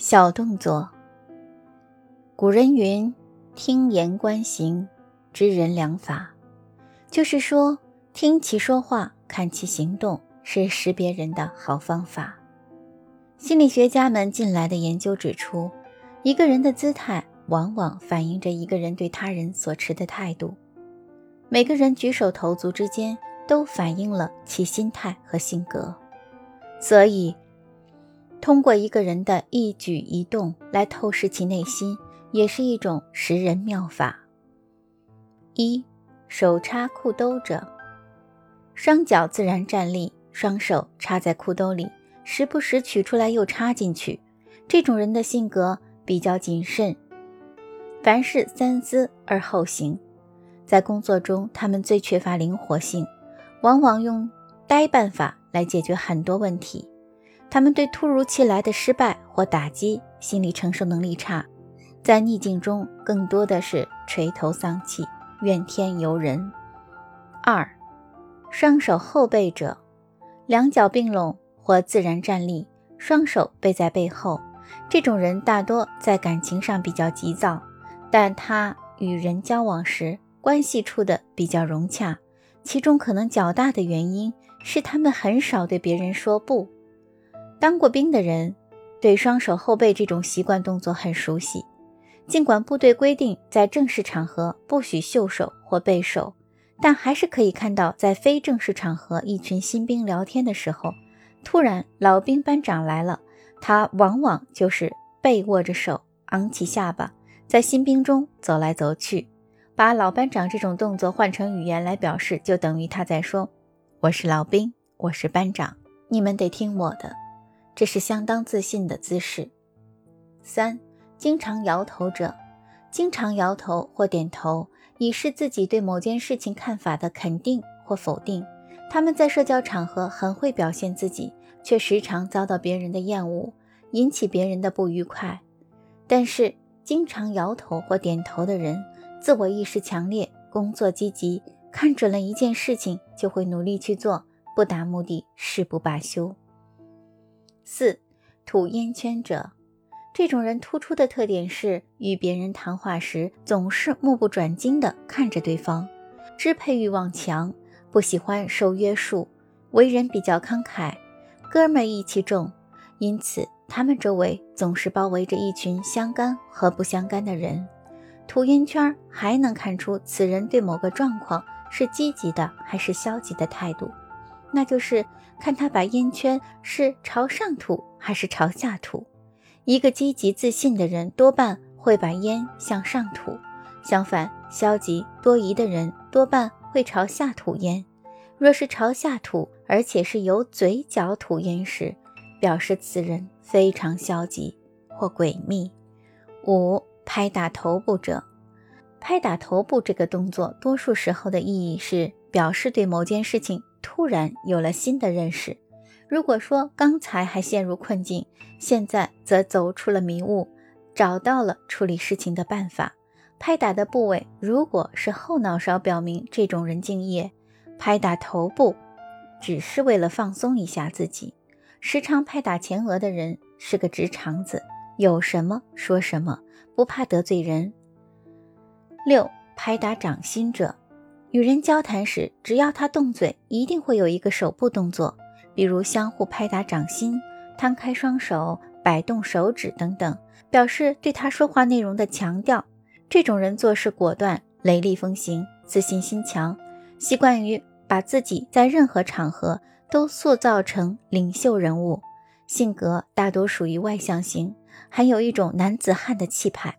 小动作。古人云：“听言观行，知人良法。”就是说，听其说话，看其行动，是识别人的好方法。心理学家们近来的研究指出，一个人的姿态往往反映着一个人对他人所持的态度。每个人举手投足之间，都反映了其心态和性格。所以。通过一个人的一举一动来透视其内心，也是一种识人妙法。一手插裤兜者，双脚自然站立，双手插在裤兜里，时不时取出来又插进去。这种人的性格比较谨慎，凡事三思而后行。在工作中，他们最缺乏灵活性，往往用呆办法来解决很多问题。他们对突如其来的失败或打击心理承受能力差，在逆境中更多的是垂头丧气、怨天尤人。二，双手后背者，两脚并拢或自然站立，双手背在背后。这种人大多在感情上比较急躁，但他与人交往时关系处的比较融洽。其中可能较大的原因是他们很少对别人说不。当过兵的人对双手后背这种习惯动作很熟悉，尽管部队规定在正式场合不许袖手或背手，但还是可以看到，在非正式场合，一群新兵聊天的时候，突然老兵班长来了，他往往就是背握着手，昂起下巴，在新兵中走来走去。把老班长这种动作换成语言来表示，就等于他在说：“我是老兵，我是班长，你们得听我的。”这是相当自信的姿势。三、经常摇头者，经常摇头或点头，以示自己对某件事情看法的肯定或否定。他们在社交场合很会表现自己，却时常遭到别人的厌恶，引起别人的不愉快。但是，经常摇头或点头的人，自我意识强烈，工作积极，看准了一件事情就会努力去做，不达目的誓不罢休。四吐烟圈者，这种人突出的特点是与别人谈话时总是目不转睛地看着对方，支配欲望强，不喜欢受约束，为人比较慷慨，哥们义气重，因此他们周围总是包围着一群相干和不相干的人。吐烟圈还能看出此人对某个状况是积极的还是消极的态度。那就是看他把烟圈是朝上吐还是朝下吐。一个积极自信的人多半会把烟向上吐，相反，消极多疑的人多半会朝下吐烟。若是朝下吐，而且是由嘴角吐烟时，表示此人非常消极或诡秘。五、拍打头部者，拍打头部这个动作，多数时候的意义是表示对某件事情。突然有了新的认识。如果说刚才还陷入困境，现在则走出了迷雾，找到了处理事情的办法。拍打的部位如果是后脑勺，表明这种人敬业；拍打头部，只是为了放松一下自己。时常拍打前额的人是个直肠子，有什么说什么，不怕得罪人。六，拍打掌心者。与人交谈时，只要他动嘴，一定会有一个手部动作，比如相互拍打掌心、摊开双手、摆动手指等等，表示对他说话内容的强调。这种人做事果断、雷厉风行、自信心强，习惯于把自己在任何场合都塑造成领袖人物，性格大多属于外向型，还有一种男子汉的气派。